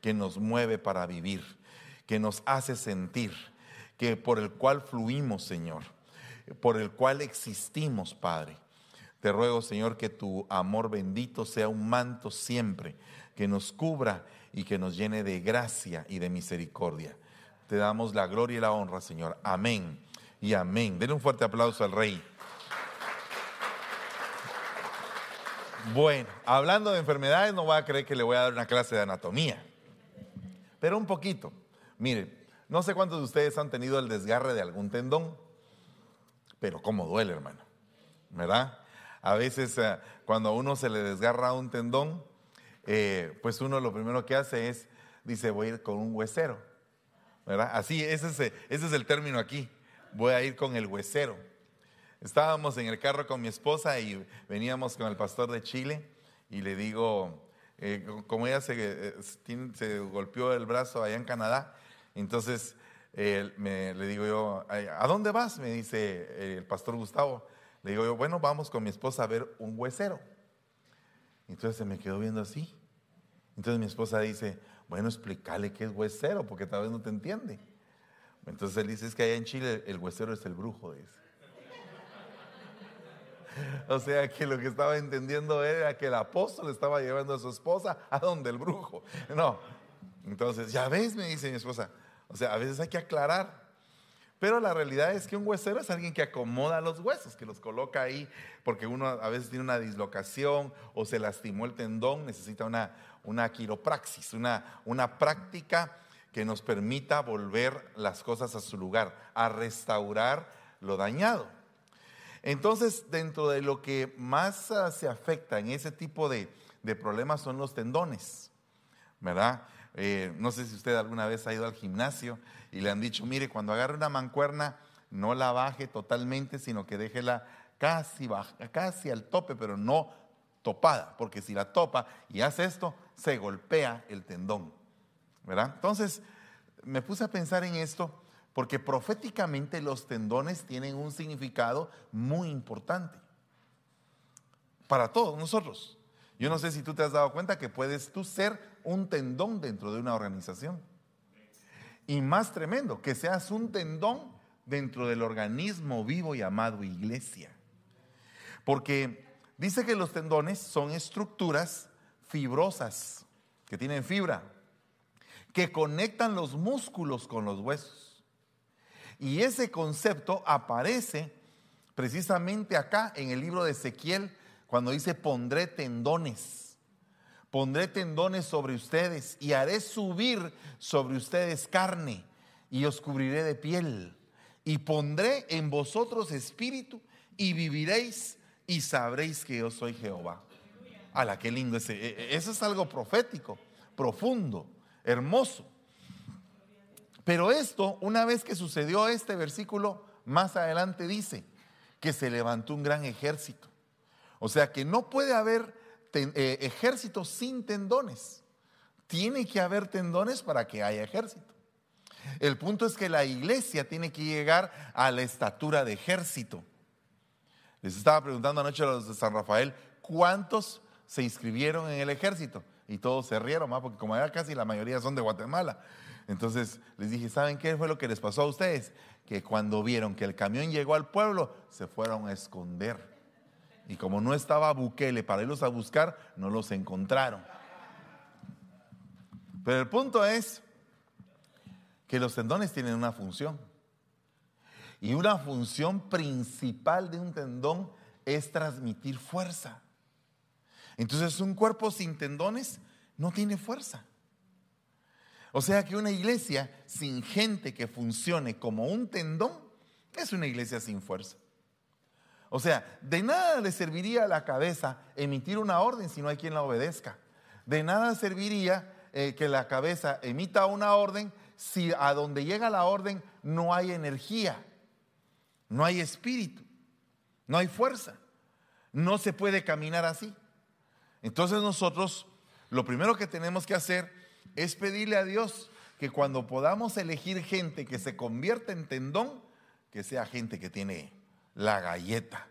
que nos mueve para vivir, que nos hace sentir, que por el cual fluimos, Señor, por el cual existimos, Padre. Te ruego, Señor, que tu amor bendito sea un manto siempre, que nos cubra y que nos llene de gracia y de misericordia. Te damos la gloria y la honra, Señor. Amén y amén. Denle un fuerte aplauso al Rey. Bueno, hablando de enfermedades, no voy a creer que le voy a dar una clase de anatomía, pero un poquito. Mire, no sé cuántos de ustedes han tenido el desgarre de algún tendón, pero cómo duele, hermano, ¿verdad? A veces eh, cuando a uno se le desgarra un tendón, eh, pues uno lo primero que hace es, dice, voy a ir con un huesero, ¿verdad? Así, es, ese es el término aquí, voy a ir con el huesero. Estábamos en el carro con mi esposa y veníamos con el pastor de Chile y le digo, eh, como ella se, se, golpeó el brazo allá en Canadá, entonces me, le digo yo, ¿a dónde vas? Me dice el pastor Gustavo. Le digo yo, bueno, vamos con mi esposa a ver un huesero. Entonces se me quedó viendo así. Entonces mi esposa dice, bueno, explícale qué es huesero, porque tal vez no te entiende. Entonces él dice, es que allá en Chile el huesero es el brujo, dice. O sea que lo que estaba entendiendo era que el apóstol estaba llevando a su esposa a donde el brujo. No. Entonces, ya ves, me dice mi esposa. O sea, a veces hay que aclarar. Pero la realidad es que un huesero es alguien que acomoda los huesos, que los coloca ahí, porque uno a veces tiene una dislocación o se lastimó el tendón, necesita una, una quiropraxis, una, una práctica que nos permita volver las cosas a su lugar, a restaurar lo dañado. Entonces, dentro de lo que más ah, se afecta en ese tipo de, problemas son los tendones, ¿verdad? Eh, no sé si usted alguna vez ha ido al gimnasio y le han dicho, mire, cuando agarre una mancuerna, no la baje totalmente, sino que déjela casi, baja, casi al tope, pero no topada, porque si la topa y hace esto, se golpea el tendón, ¿verdad? Entonces, me puse a pensar en esto porque proféticamente los tendones tienen un significado muy importante para todos nosotros. Yo no sé si tú te has dado cuenta que puedes tú ser un tendón dentro de una organización. Y más tremendo, que seas un tendón dentro del organismo vivo llamado iglesia. Porque dice que los tendones son estructuras fibrosas, que tienen fibra, que conectan los músculos con los huesos. Y ese concepto aparece precisamente acá en el libro de Ezequiel, cuando dice, pondré tendones, pondré tendones sobre ustedes y haré subir sobre ustedes carne y os cubriré de piel y pondré en vosotros espíritu y viviréis y sabréis que yo soy Jehová. ¡Hala, qué lindo ese! E, e, eso es algo profético, profundo, hermoso. Pero esto, una vez que sucedió este versículo, más adelante dice que se levantó un gran ejército. O sea que no puede haber eh, ejército sin tendones. Tiene que haber tendones para que haya ejército. El punto es que la iglesia tiene que llegar a la estatura de ejército. Les estaba preguntando anoche a los de San Rafael, ¿cuántos se inscribieron en el ejército? Y todos se rieron, porque como ya casi la mayoría son de Guatemala. Entonces les dije, ¿saben qué fue lo que les pasó a ustedes? Que cuando vieron que el camión llegó al pueblo, se fueron a esconder. Y como no estaba Bukele para irlos a buscar, no los encontraron. Pero el punto es que los tendones tienen una función. Y una función principal de un tendón es transmitir fuerza. Entonces un cuerpo sin tendones no tiene fuerza. O sea que una iglesia sin gente que funcione como un tendón es una iglesia sin fuerza. O sea, de nada le serviría a la cabeza emitir una orden si no hay quien la obedezca. De nada serviría eh, que la cabeza emita una orden si a donde llega la orden no hay energía, no hay espíritu, no hay fuerza. No se puede caminar así. Entonces nosotros lo primero que tenemos que hacer es pedirle a Dios que cuando podamos elegir gente que se convierta en tendón, que sea gente que tiene la galleta,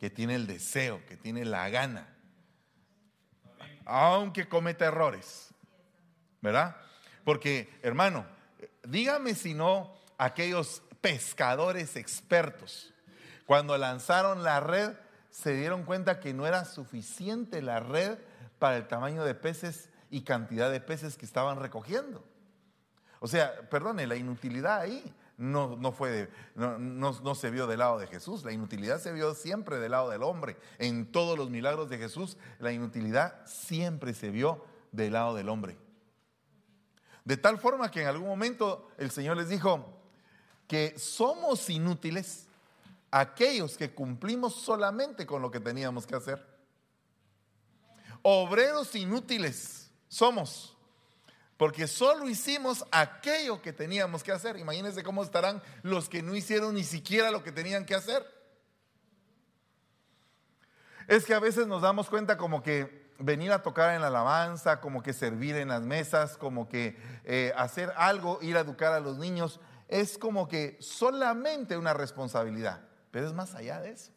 que tiene el deseo, que tiene la gana, aunque cometa errores. ¿verdad? Porque, hermano, dígame si no aquellos pescadores expertos, cuando lanzaron la red, se dieron cuenta que no era suficiente la red para el tamaño de peces y cantidad de peces que estaban recogiendo. O sea, perdone, la inutilidad ahí no, no fue no, no, se vio del lado de Jesús, la inutilidad se vio siempre del lado del hombre. En todos los milagros de Jesús, la inutilidad siempre se vio del lado del hombre. De tal forma que en algún momento el Señor les dijo que somos inútiles aquellos que cumplimos solamente con lo que teníamos que hacer. Obreros inútiles somos, porque solo hicimos aquello que teníamos que hacer. Imagínense cómo estarán los que no hicieron ni siquiera lo que tenían que hacer. Es que a veces nos damos cuenta como que venir a tocar en la alabanza, como que servir en las mesas, como que eh, hacer algo, ir a educar a los niños, es como que solamente una responsabilidad, pero es más allá de eso.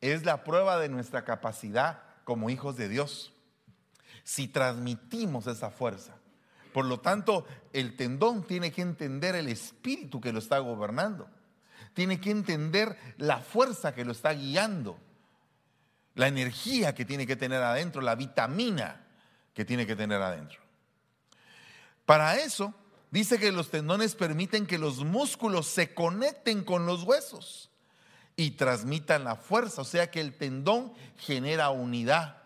Es la prueba de nuestra capacidad como hijos de Dios. Si transmitimos esa fuerza. Por lo tanto, el tendón tiene que entender el espíritu que lo está gobernando. Tiene que entender la fuerza que lo está guiando la energía que tiene que tener adentro, la vitamina que tiene que tener adentro. Para eso, dice que los tendones permiten que los músculos se conecten con los huesos y transmitan la fuerza, o sea que el tendón genera unidad.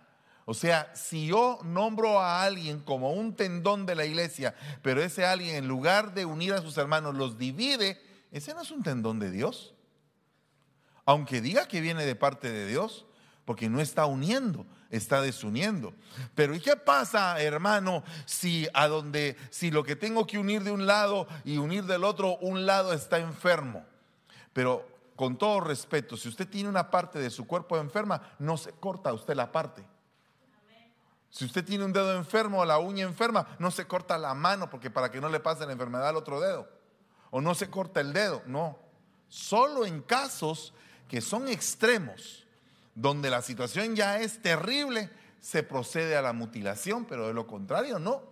O sea, si yo nombro a alguien como un tendón de la iglesia, pero ese alguien en lugar de unir a sus hermanos los divide, ese no es un tendón de Dios. Aunque diga que viene de parte de Dios, porque no está uniendo, está desuniendo. Pero ¿y qué pasa, hermano, si a donde si lo que tengo que unir de un lado y unir del otro, un lado está enfermo? Pero con todo respeto, si usted tiene una parte de su cuerpo enferma, no se corta usted la parte. Si usted tiene un dedo enfermo o la uña enferma, no se corta la mano porque para que no le pase la enfermedad al otro dedo. O no se corta el dedo, no. Solo en casos que son extremos donde la situación ya es terrible, se procede a la mutilación, pero de lo contrario no.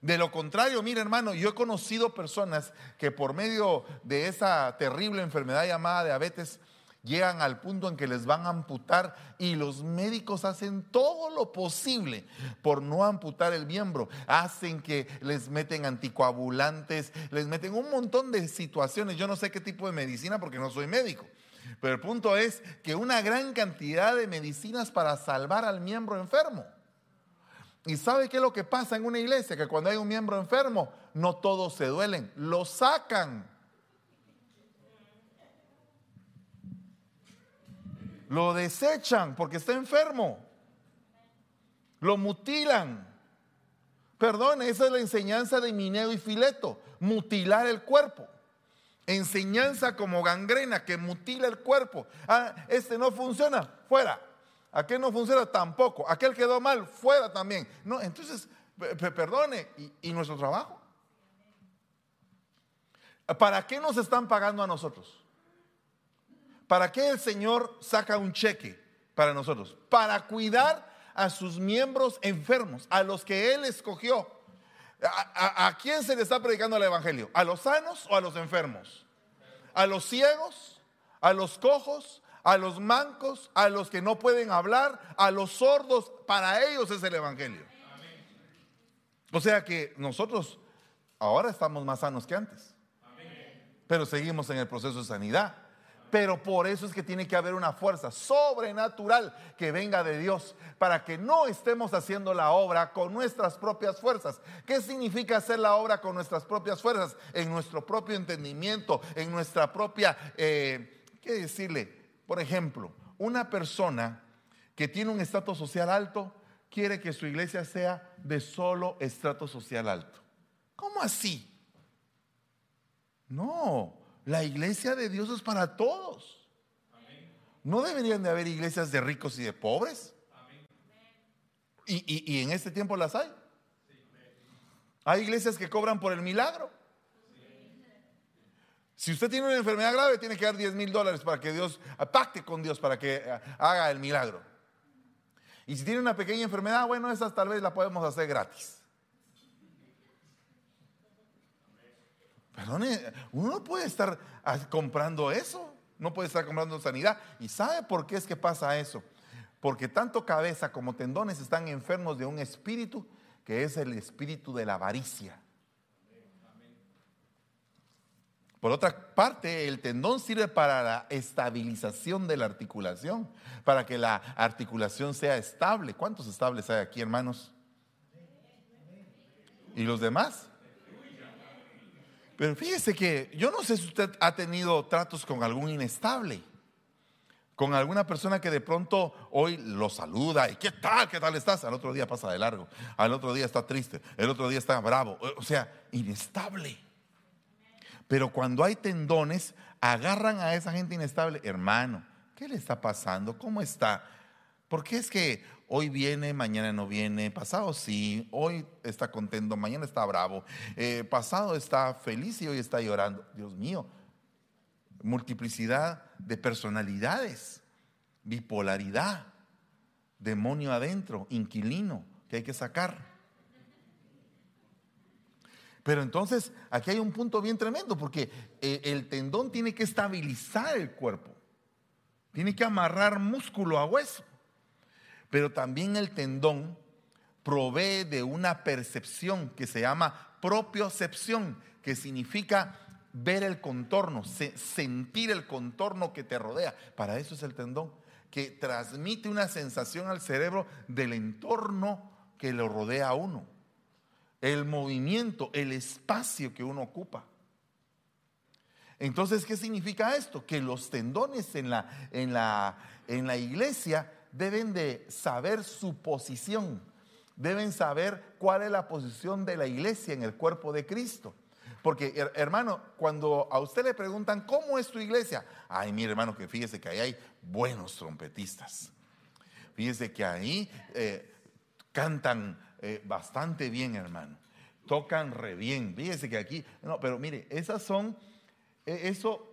De lo contrario, mire hermano, yo he conocido personas que por medio de esa terrible enfermedad llamada diabetes llegan al punto en que les van a amputar y los médicos hacen todo lo posible por no amputar el miembro. Hacen que les meten anticoagulantes, les meten un montón de situaciones. Yo no sé qué tipo de medicina porque no soy médico. Pero el punto es que una gran cantidad de medicinas para salvar al miembro enfermo. ¿Y sabe qué es lo que pasa en una iglesia? Que cuando hay un miembro enfermo, no todos se duelen, lo sacan. Lo desechan porque está enfermo. Lo mutilan. Perdón, esa es la enseñanza de Mineo y Fileto, mutilar el cuerpo. Enseñanza como gangrena que mutila el cuerpo. Ah, este no funciona, fuera. Aquel no funciona tampoco. Aquel quedó mal, fuera también. No, entonces, perdone, ¿y, nuestro trabajo? ¿Para qué nos están pagando a nosotros? ¿Para qué el Señor saca un cheque para nosotros? Para cuidar a sus miembros enfermos, a los que Él escogió. ¿A, quién se le está predicando el Evangelio? ¿A los sanos o a los enfermos? ¿A los ciegos? ¿A los cojos? ¿A los mancos? ¿A los que no pueden hablar? ¿A los sordos? Para ellos es el Evangelio. O sea que nosotros ahora estamos más sanos que antes. Pero seguimos en el proceso de sanidad. Pero por eso es que tiene que haber una fuerza sobrenatural que venga de Dios para que no estemos haciendo la obra con nuestras propias fuerzas. ¿Qué significa hacer la obra con nuestras propias fuerzas? En nuestro propio entendimiento, en nuestra propia, eh, ¿qué decirle? Por ejemplo, una persona que tiene un estatus social alto quiere que su iglesia sea de solo estrato social alto. ¿Cómo así? No, la iglesia de Dios es para todos. No deberían de haber iglesias de ricos y de pobres. Y, en este tiempo las hay. Hay iglesias que cobran por el milagro. Si usted tiene una enfermedad grave, tiene que dar 10 mil dólares para que Dios pacte con Dios para que eh, haga el milagro. Y si tiene una pequeña enfermedad, bueno, esas tal vez la podemos hacer gratis. Perdone, uno no puede estar comprando eso, no puede estar comprando sanidad. ¿Y sabe por qué es que pasa eso? Porque tanto cabeza como tendones están enfermos de un espíritu que es el espíritu de la avaricia. Por otra parte, el tendón sirve para la estabilización de la articulación, para que la articulación sea estable. ¿Cuántos estables hay aquí, hermanos? ¿Y los demás? Pero fíjese que yo no sé si usted ha tenido tratos con algún inestable, con alguna persona que de pronto hoy lo saluda y ¿qué tal? ¿Qué tal estás? Al otro día pasa de largo, al otro día está triste, el otro día está bravo, o sea, inestable. Pero cuando hay tendones, agarran a esa gente inestable, hermano, ¿qué le está pasando? ¿Cómo está? Porque es que hoy viene, mañana no viene, pasado sí, hoy está contento, mañana está bravo, eh, pasado está feliz y hoy está llorando. Dios mío, multiplicidad de personalidades, bipolaridad, demonio adentro, inquilino que hay que sacar. Pero entonces aquí hay un punto bien tremendo porque eh, el tendón tiene que estabilizar el cuerpo, tiene que amarrar músculo a hueso. Pero también el tendón provee de una percepción que se llama propiocepción, que significa ver el contorno, sentir el contorno que te rodea. Para eso es el tendón, que transmite una sensación al cerebro del entorno que lo rodea a uno el movimiento, el espacio que uno ocupa. Entonces, ¿qué significa esto? Que los tendones en la, en la, en la iglesia deben de saber su posición, deben saber cuál es la posición de la iglesia en el cuerpo de Cristo. Porque, hermano, cuando a usted le preguntan, ¿cómo es tu iglesia? Ay, mi hermano, que fíjese que ahí hay buenos trompetistas. Fíjese que ahí eh, cantan eh, bastante bien, hermano. Tocan re bien. Fíjese que aquí, no, pero mire, esas son, e, eso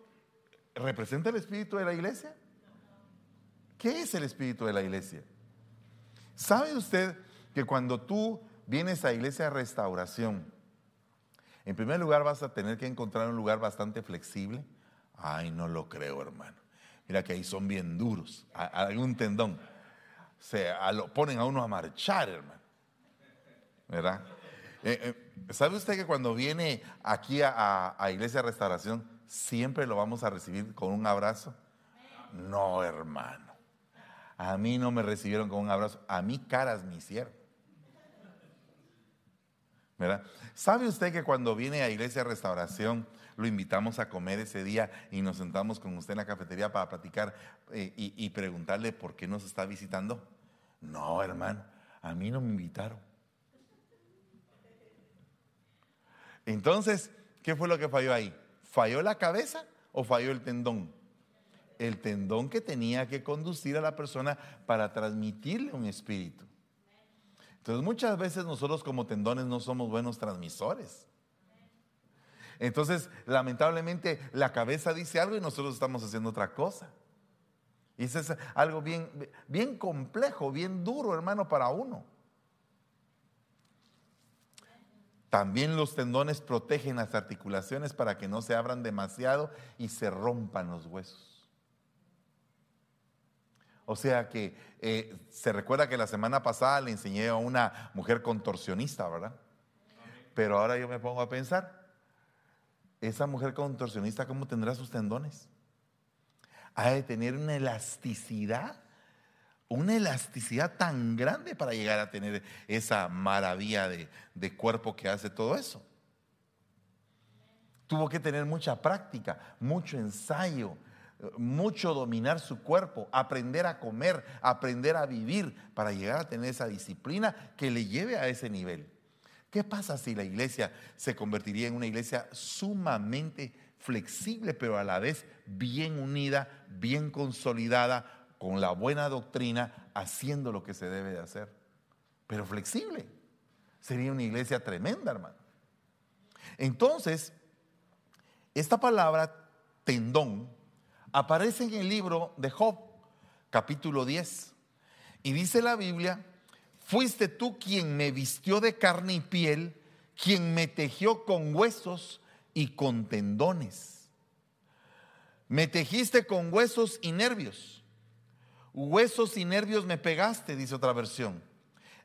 representa el espíritu de la iglesia. ¿Qué es el espíritu de la iglesia? ¿Sabe usted que cuando tú vienes a iglesia de restauración, en primer lugar vas a tener que encontrar un lugar bastante flexible? Ay, no lo creo, hermano. Mira que ahí son bien duros, algún tendón. Se lo ponen a uno a marchar, hermano. ¿verdad? Eh, eh, ¿Sabe usted que cuando viene aquí a, Iglesia de Restauración, siempre lo vamos a recibir con un abrazo? No, hermano. A mí no me recibieron con un abrazo, a mí caras me hicieron. ¿Verdad? ¿Sabe usted que cuando viene a Iglesia Restauración, lo invitamos a comer ese día y nos sentamos con usted en la cafetería para platicar eh, y preguntarle por qué nos está visitando? No, hermano, a mí no me invitaron. Entonces, ¿qué fue lo que falló ahí? ¿Falló la cabeza o falló el tendón? El tendón que tenía que conducir a la persona para transmitirle un espíritu. Entonces muchas veces nosotros como tendones no somos buenos transmisores. Entonces, lamentablemente, la cabeza dice algo y nosotros estamos haciendo otra cosa. Y eso es algo bien, bien complejo, bien duro, hermano, para uno. También los tendones protegen las articulaciones para que no se abran demasiado y se rompan los huesos. O sea que eh, se recuerda que la semana pasada le enseñé a una mujer contorsionista, ¿verdad? Pero ahora yo me pongo a pensar, esa mujer contorsionista, ¿cómo tendrá sus tendones? Ha de tener una elasticidad una elasticidad tan grande para llegar a tener esa maravilla de, cuerpo que hace todo eso. Tuvo que tener mucha práctica, mucho ensayo, mucho dominar su cuerpo, aprender a comer, aprender a vivir para llegar a tener esa disciplina que le lleve a ese nivel. ¿Qué pasa si la iglesia se convertiría en una iglesia sumamente flexible, pero a la vez bien unida, bien consolidada, con la buena doctrina, haciendo lo que se debe de hacer. Pero flexible. Sería una iglesia tremenda, hermano. Entonces, esta palabra tendón aparece en el libro de Job, capítulo 10. Y dice la Biblia, fuiste tú quien me vistió de carne y piel, quien me tejió con huesos y con tendones. Me tejiste con huesos y nervios. Huesos y nervios me pegaste, dice otra versión.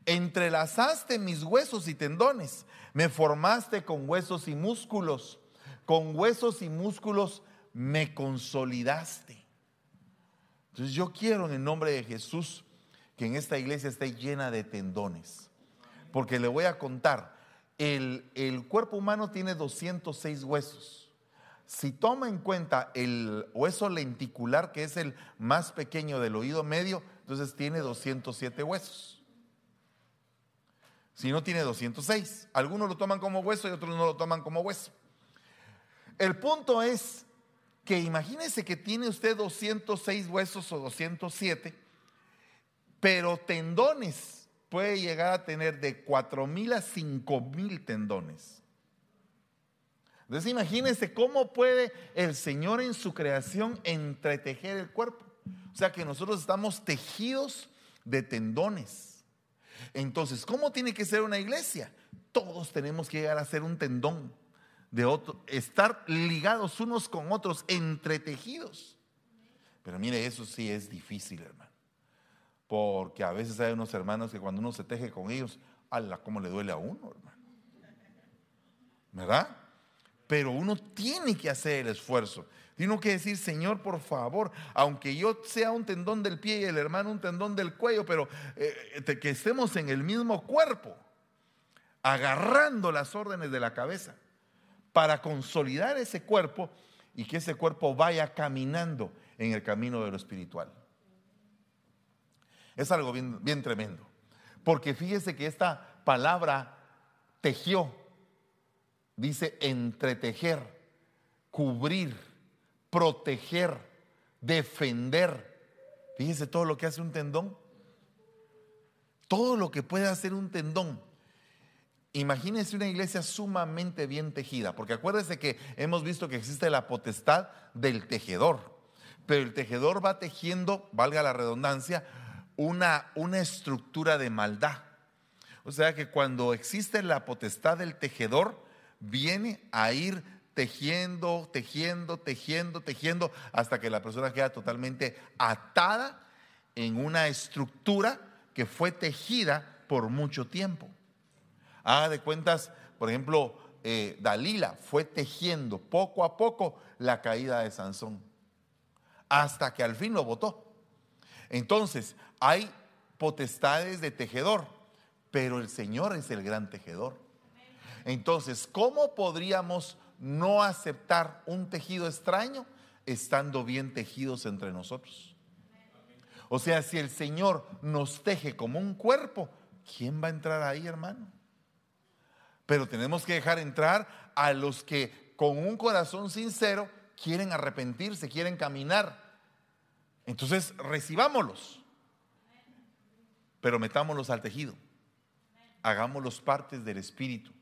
Entrelazaste mis huesos y tendones. Me formaste con huesos y músculos. Con huesos y músculos me consolidaste. Entonces yo quiero en el nombre de Jesús que en esta iglesia esté llena de tendones. Porque le voy a contar, el, el cuerpo humano tiene 206 huesos. Si toma en cuenta el hueso lenticular, que es el más pequeño del oído medio, entonces tiene 207 huesos. Si no tiene 206, algunos lo toman como hueso y otros no lo toman como hueso. El punto es que imagínese que tiene usted 206 huesos o 207, pero tendones puede llegar a tener de 4 mil a 5 mil tendones. Entonces imagínense cómo puede el Señor en su creación entretejer el cuerpo. O sea que nosotros estamos tejidos de tendones. Entonces, ¿cómo tiene que ser una iglesia? Todos tenemos que llegar a ser un tendón de otro, estar ligados unos con otros, entretejidos. Pero mire, eso sí es difícil, hermano. Porque a veces hay unos hermanos que cuando uno se teje con ellos, ala, cómo le duele a uno, hermano. ¿Verdad? pero uno tiene que hacer el esfuerzo. Tiene que decir, Señor, por favor, aunque yo sea un tendón del pie y el hermano un tendón del cuello, pero eh, que estemos en el mismo cuerpo, agarrando las órdenes de la cabeza para consolidar ese cuerpo y que ese cuerpo vaya caminando en el camino de lo espiritual. Es algo bien, bien tremendo. Porque fíjese que esta palabra tejió dice entretejer, cubrir, proteger, defender. Fíjese todo lo que hace un tendón. Todo lo que puede hacer un tendón. Imagínense una iglesia sumamente bien tejida, porque acuérdese que hemos visto que existe la potestad del tejedor, pero el tejedor va tejiendo, valga la redundancia, una, una estructura de maldad. O sea que cuando existe la potestad del tejedor, viene a ir tejiendo, tejiendo, tejiendo, tejiendo, hasta que la persona queda totalmente atada en una estructura que fue tejida por mucho tiempo. Haga de cuentas, por ejemplo, eh, Dalila fue tejiendo poco a poco la caída de Sansón, hasta que al fin lo votó. Entonces, hay potestades de tejedor, pero el Señor es el gran tejedor. Entonces, ¿cómo podríamos no aceptar un tejido extraño estando bien tejidos entre nosotros? O sea, si el Señor nos teje como un cuerpo, ¿quién va a entrar ahí, hermano? Pero tenemos que dejar entrar a los que con un corazón sincero quieren arrepentirse, quieren caminar. Entonces, recibámoslos, pero metámoslos al tejido. Hagámoslos partes del Espíritu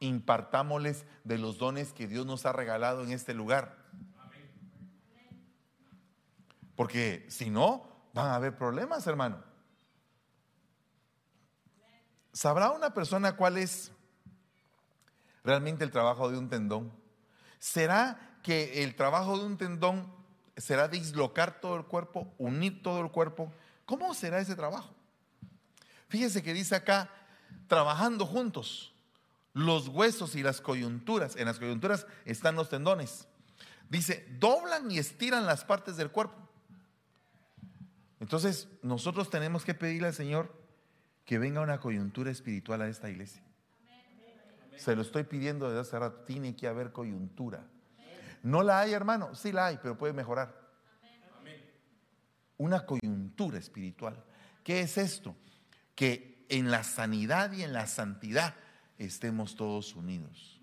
impartámosles de los dones que Dios nos ha regalado en este lugar. Porque si no, van a haber problemas, hermano. ¿Sabrá una persona cuál es realmente el trabajo de un tendón? ¿Será que el trabajo de un tendón será dislocar todo el cuerpo, unir todo el cuerpo? ¿Cómo será ese trabajo? Fíjese que dice acá, trabajando juntos los huesos y las coyunturas. En las coyunturas están los tendones. Dice, doblan y estiran las partes del cuerpo. Entonces, nosotros tenemos que pedirle al Señor que venga una coyuntura espiritual a esta iglesia. Se lo estoy pidiendo desde hace rato. Tiene que haber coyuntura. ¿No la hay, hermano? Sí la hay, pero puede mejorar. Una coyuntura espiritual. ¿Qué es esto? Que en la sanidad y en la santidad estemos todos unidos.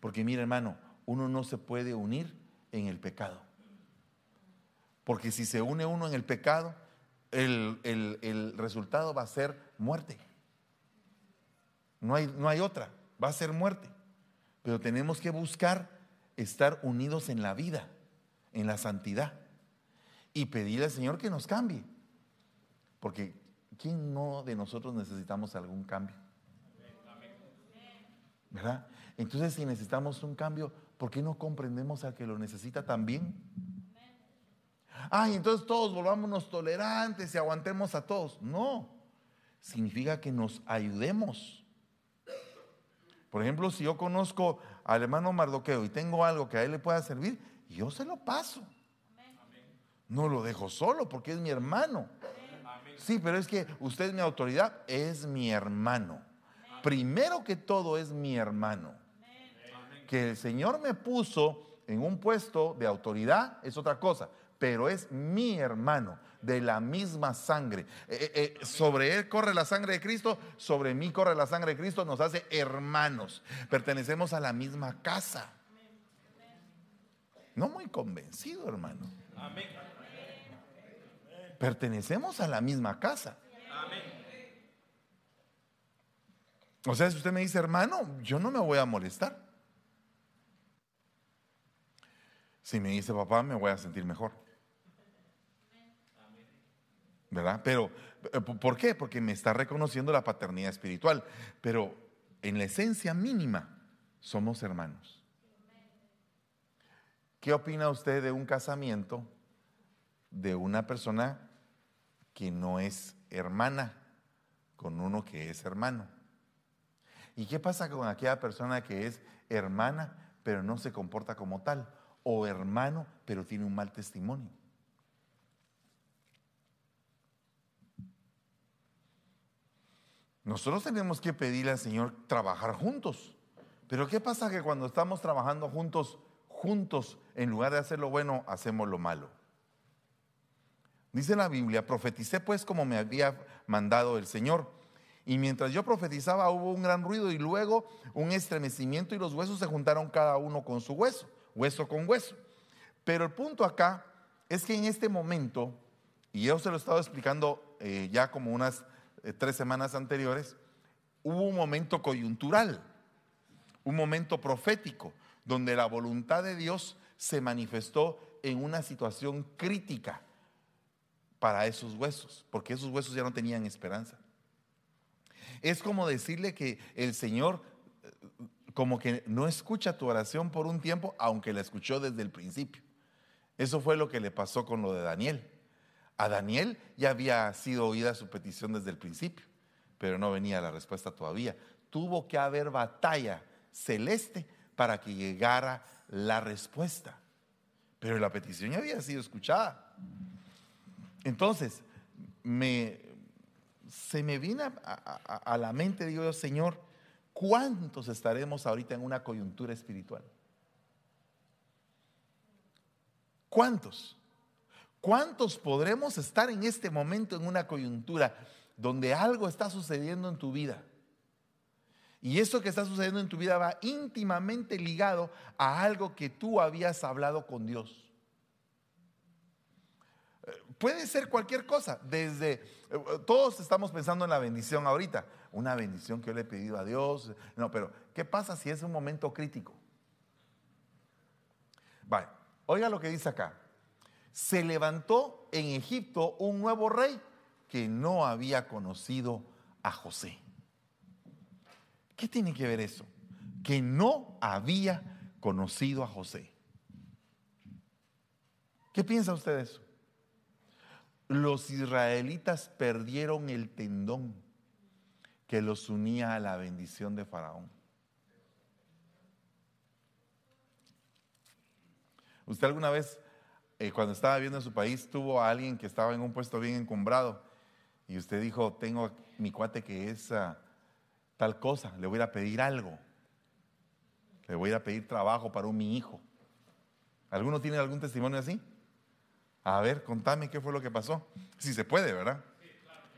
Porque mira hermano, uno no se puede unir en el pecado. Porque si se une uno en el pecado, el, resultado va a ser muerte. No hay, no hay otra, va a ser muerte. Pero tenemos que buscar estar unidos en la vida, en la santidad. Y pedirle al Señor que nos cambie. Porque ¿quién no de nosotros necesitamos algún cambio? ¿verdad? Entonces, si necesitamos un cambio, ¿por qué no comprendemos al que lo necesita también? Ay, entonces todos volvámonos tolerantes y aguantemos a todos. No, significa que nos ayudemos. Por ejemplo, si yo conozco al hermano Mardoqueo y tengo algo que a él le pueda servir, yo se lo paso. No lo dejo solo porque es mi hermano. Sí, pero es que usted es mi autoridad, es mi hermano. Primero que todo es mi hermano. Que el Señor me puso en un puesto de autoridad es otra cosa, pero es mi hermano de la misma sangre. Eh, eh, eh, sobre él corre la sangre de Cristo, sobre mí corre la sangre de Cristo, nos hace hermanos. Pertenecemos a la misma casa. No muy convencido, hermano. Pertenecemos a la misma casa. O sea, si usted me dice, hermano, yo no me voy a molestar. Si me dice papá, me voy a sentir mejor. ¿Verdad? Pero, eh, ¿por qué? Porque me está reconociendo la paternidad espiritual. Pero en la esencia mínima, somos hermanos. ¿Qué opina usted de un casamiento de una persona que no es hermana con uno que es hermano? ¿Y qué pasa con aquella persona que es hermana pero no se comporta como tal? O hermano pero tiene un mal testimonio. Nosotros tenemos que pedirle al Señor trabajar juntos. Pero ¿qué pasa que cuando estamos trabajando juntos, juntos, en lugar de hacer lo bueno, hacemos lo malo? Dice la Biblia, profeticé pues como me había mandado el Señor. Y mientras yo profetizaba hubo un gran ruido y luego un estremecimiento y los huesos se juntaron cada uno con su hueso, hueso con hueso. Pero el punto acá es que en este momento, y yo se lo he estado explicando eh, ya como unas eh, tres semanas anteriores, hubo un momento coyuntural, un momento profético, donde la voluntad de Dios se manifestó en una situación crítica para esos huesos, porque esos huesos ya no tenían esperanza. Es como decirle que el Señor eh, como que no escucha tu oración por un tiempo, aunque la escuchó desde el principio. Eso fue lo que le pasó con lo de Daniel. A Daniel ya había sido oída su petición desde el principio, pero no venía la respuesta todavía. Tuvo que haber batalla celeste para que llegara la respuesta. Pero la petición ya había sido escuchada. Entonces, me, se me viene a, a la mente, digo yo, Señor, ¿cuántos estaremos ahorita en una coyuntura espiritual? ¿Cuántos? ¿Cuántos podremos estar en este momento en una coyuntura donde algo está sucediendo en tu vida? Y eso que está sucediendo en tu vida va íntimamente ligado a algo que tú habías hablado con Dios. Eh, puede ser cualquier cosa, desde, eh, todos estamos pensando en la bendición ahorita, una bendición que yo le he pedido a Dios, no, pero ¿qué pasa si es un momento crítico? Vale, oiga lo que dice acá, se levantó en Egipto un nuevo rey que no había conocido a José. ¿Qué tiene que ver eso? Que no había conocido a José. ¿Qué piensa usted de eso? Los israelitas perdieron el tendón que los unía a la bendición de Faraón. ¿Usted alguna vez eh, cuando estaba viendo en su país, tuvo a alguien que estaba en un puesto bien encumbrado y usted dijo, tengo mi cuate que es ah, tal cosa, le voy a pedir algo. Le voy a pedir trabajo para un mi hijo. ¿Alguno tiene algún testimonio así? A ver, contame qué fue lo que pasó. Si se puede, ¿verdad?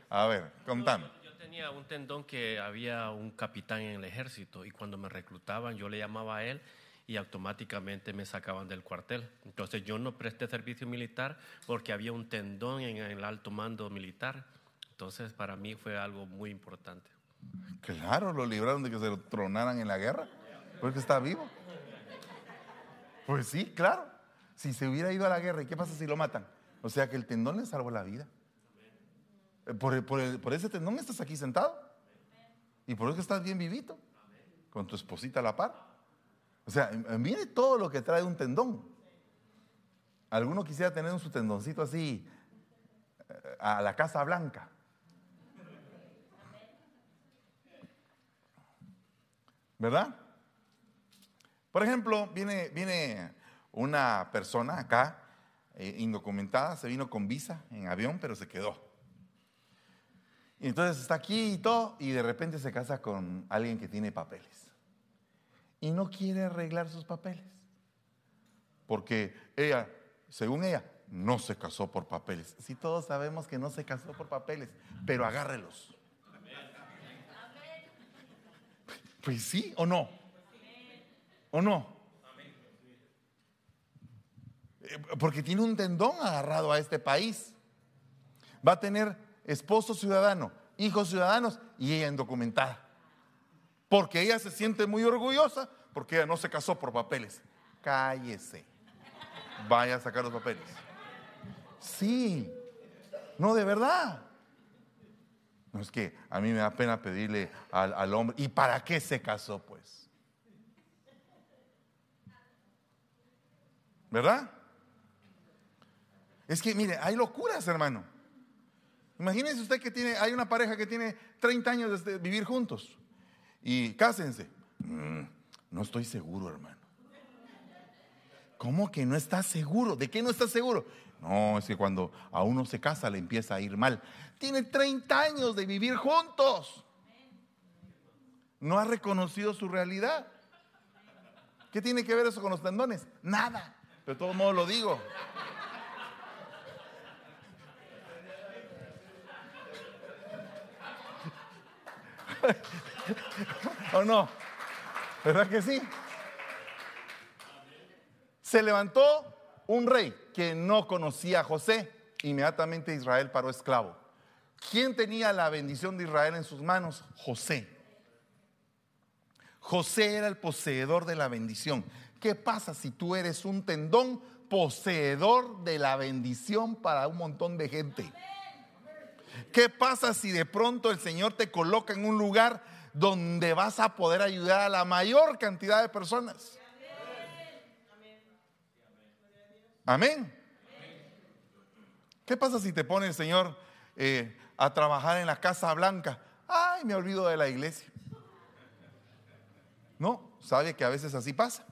A ver, contame. yo, tenía un tendón que había un capitán en el ejército y cuando me reclutaban yo le llamaba a él y automáticamente me sacaban del cuartel. Entonces yo no presté servicio militar porque había un tendón en el alto mando militar. Entonces para mí fue algo muy importante. Claro, lo libraron de que se lo tronaran en la guerra, porque está vivo. Pues sí, claro. Si se hubiera ido a la guerra, ¿y qué pasa si lo matan? O sea que el tendón le salvó la vida. Por, por, por ese tendón estás aquí sentado. Y por eso estás bien vivito. Con tu esposita a la par. O sea, mire todo lo que trae un tendón. Alguno quisiera tener su tendoncito así eh, a la Casa Blanca. ¿Verdad? Por ejemplo, viene, viene una persona acá, eh, indocumentada, se vino con visa en avión, pero se quedó. Y entonces está aquí y todo, y de repente se casa con alguien que tiene papeles. Y no quiere arreglar sus papeles. Porque ella, según ella, no se casó por papeles. Si todos sabemos que no se casó por papeles, pero agárrelos. Pues sí o no. ¿O no? Eh, porque tiene un tendón agarrado a este país. Va a tener esposo ciudadano, hijos ciudadanos y ella indocumentada. Porque ella se siente muy orgullosa porque ella no se casó por papeles. Cállese. Vaya a sacar los papeles. Sí. No, de verdad. No es que a mí me da pena pedirle al, al hombre, ¿y para qué se casó pues? ¿Verdad? Es que, mire, hay locuras, hermano. Imagínense usted que tiene, hay una pareja que tiene 30 años de vivir juntos y cásense. Mm, no estoy seguro, hermano. ¿Cómo que no está seguro? ¿De qué no está seguro? No, es que cuando a uno se casa le empieza a ir mal. Tiene 30 años de vivir juntos. No ha reconocido su realidad. ¿Qué tiene que ver eso con los tendones? Nada. De todos modos lo digo. ¿O no? ¿Verdad que sí? Se levantó un rey que no conocía a José. Inmediatamente Israel paró esclavo. ¿Quién tenía la bendición de Israel en sus manos? José. José era el poseedor de la bendición. ¿Qué pasa si tú eres un tendón poseedor de la bendición para un montón de gente? ¿Qué pasa si de pronto el Señor te coloca en un lugar donde vas a poder ayudar a la mayor cantidad de personas? Amén. ¿Qué pasa si te pone el Señor eh, a trabajar en la Casa Blanca? Ay, me olvido de la iglesia. No, sabe que a veces así pasa.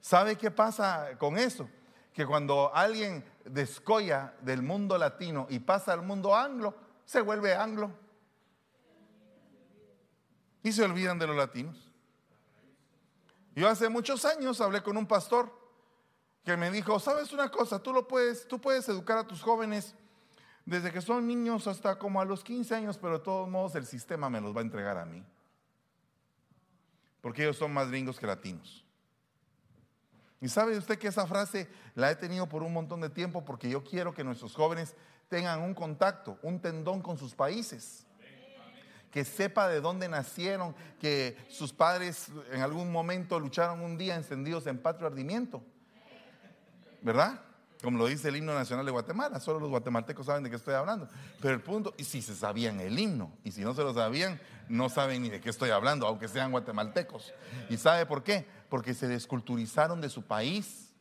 ¿Sabe qué pasa con eso? Que cuando alguien descolla del mundo latino y pasa al mundo anglo, se vuelve anglo. Y se olvidan de los latinos. Yo hace muchos años hablé con un pastor que me dijo, sabes una cosa, tú lo puedes, tú puedes educar a tus jóvenes desde que son niños hasta como a los 15 años, pero de todos modos el sistema me los va a entregar a mí. Porque ellos son más gringos que latinos. Y sabe usted que esa frase la he tenido por un montón de tiempo porque yo quiero que nuestros jóvenes tengan un contacto, un tendón con sus países. Que sepa de dónde nacieron, que sus padres en algún momento lucharon un día encendidos en patrio ardimiento. ¿Verdad? Como lo dice el himno nacional de Guatemala, solo los guatemaltecos saben de qué estoy hablando. Pero el punto, y si se sabían el himno, y si no se lo sabían, no saben ni de qué estoy hablando, aunque sean guatemaltecos. ¿Y sabe por qué? Porque se desculturizaron de su país.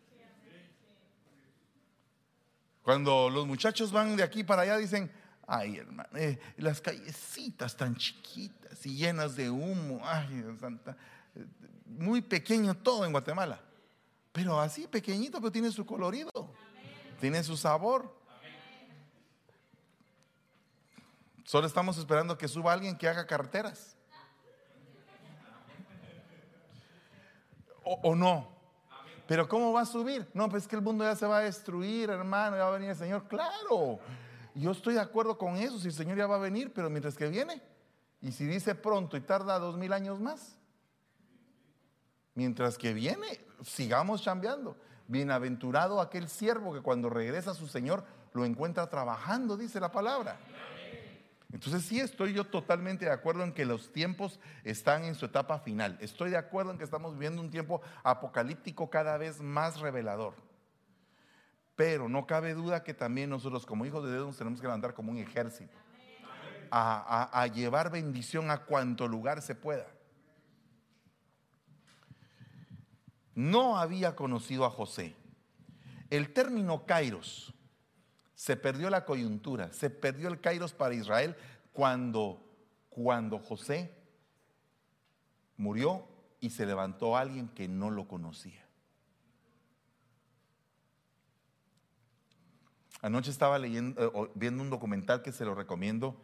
Cuando los muchachos van de aquí para allá, dicen, ay hermano, eh, las callecitas tan chiquitas y llenas de humo, ay, santa, eh, muy pequeño todo en Guatemala. Pero así pequeñito, pero tiene su colorido, tiene su sabor. Solo estamos esperando que suba alguien que haga carreteras. O, o, no. Pero ¿cómo va a subir? No, pues que el mundo ya se va a destruir, hermano, ya va a venir el Señor. Claro, yo estoy de acuerdo con eso, si el Señor ya va a venir, pero mientras que viene, y si dice pronto y tarda dos mil años más, mientras que viene, sigamos chambeando. Bienaventurado aquel siervo que cuando regresa a su Señor lo encuentra trabajando, dice la palabra. Entonces sí estoy yo totalmente de acuerdo en que los tiempos están en su etapa final. Estoy de acuerdo en que estamos viviendo un tiempo apocalíptico cada vez más revelador. Pero no cabe duda que también nosotros como hijos de Dios nos tenemos que levantar como un ejército. A, a, llevar bendición a cuanto lugar se pueda. no había conocido a José. El término kairos, se perdió la coyuntura, se perdió el kairos para Israel cuando, cuando José murió y se levantó alguien que no lo conocía. Anoche estaba leyendo, eh, viendo un documental que se lo recomiendo,